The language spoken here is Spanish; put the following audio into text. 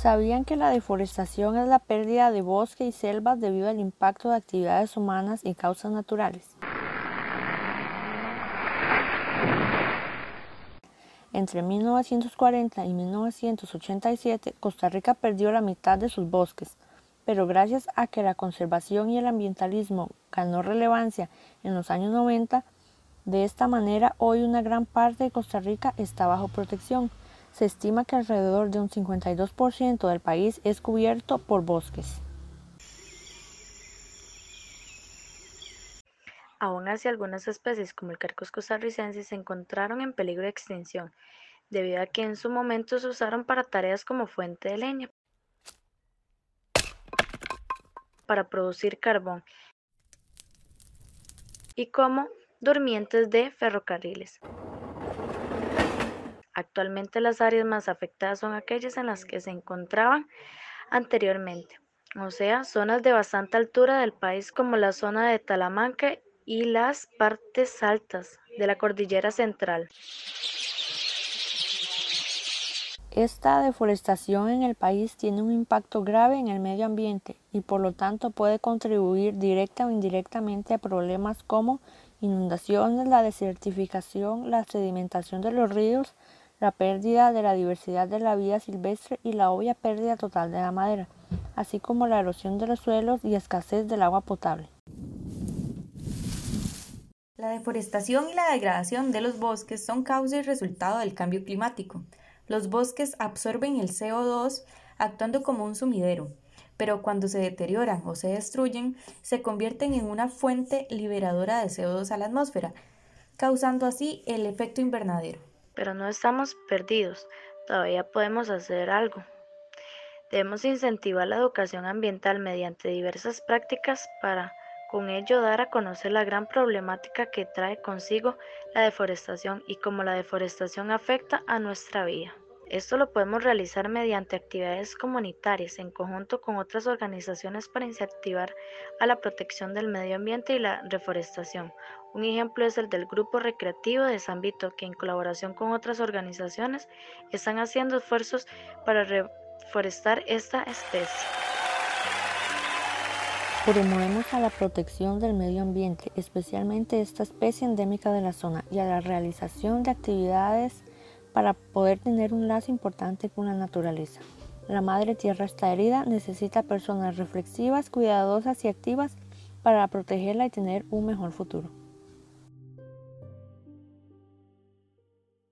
¿Sabían que la deforestación es la pérdida de bosque y selvas debido al impacto de actividades humanas y causas naturales? Entre 1940 y 1987, Costa Rica perdió la mitad de sus bosques, pero gracias a que la conservación y el ambientalismo ganó relevancia en los años 90, de esta manera hoy una gran parte de Costa Rica está bajo protección se estima que alrededor de un 52% del país es cubierto por bosques. Aún así, algunas especies como el carcos costarricense se encontraron en peligro de extinción, debido a que en su momento se usaron para tareas como fuente de leña, para producir carbón y como durmientes de ferrocarriles. Actualmente las áreas más afectadas son aquellas en las que se encontraban anteriormente, o sea, zonas de bastante altura del país como la zona de Talamanca y las partes altas de la cordillera central. Esta deforestación en el país tiene un impacto grave en el medio ambiente y por lo tanto puede contribuir directa o indirectamente a problemas como inundaciones, la desertificación, la sedimentación de los ríos, la pérdida de la diversidad de la vida silvestre y la obvia pérdida total de la madera, así como la erosión de los suelos y escasez del agua potable. La deforestación y la degradación de los bosques son causa y resultado del cambio climático. Los bosques absorben el CO2 actuando como un sumidero, pero cuando se deterioran o se destruyen, se convierten en una fuente liberadora de CO2 a la atmósfera, causando así el efecto invernadero pero no estamos perdidos, todavía podemos hacer algo. Debemos incentivar la educación ambiental mediante diversas prácticas para con ello dar a conocer la gran problemática que trae consigo la deforestación y cómo la deforestación afecta a nuestra vida. Esto lo podemos realizar mediante actividades comunitarias en conjunto con otras organizaciones para incentivar a la protección del medio ambiente y la reforestación. Un ejemplo es el del Grupo Recreativo de San Vito, que en colaboración con otras organizaciones están haciendo esfuerzos para reforestar esta especie. Promovemos a la protección del medio ambiente, especialmente esta especie endémica de la zona, y a la realización de actividades para poder tener un lazo importante con la naturaleza. La madre tierra está herida, necesita personas reflexivas, cuidadosas y activas para protegerla y tener un mejor futuro.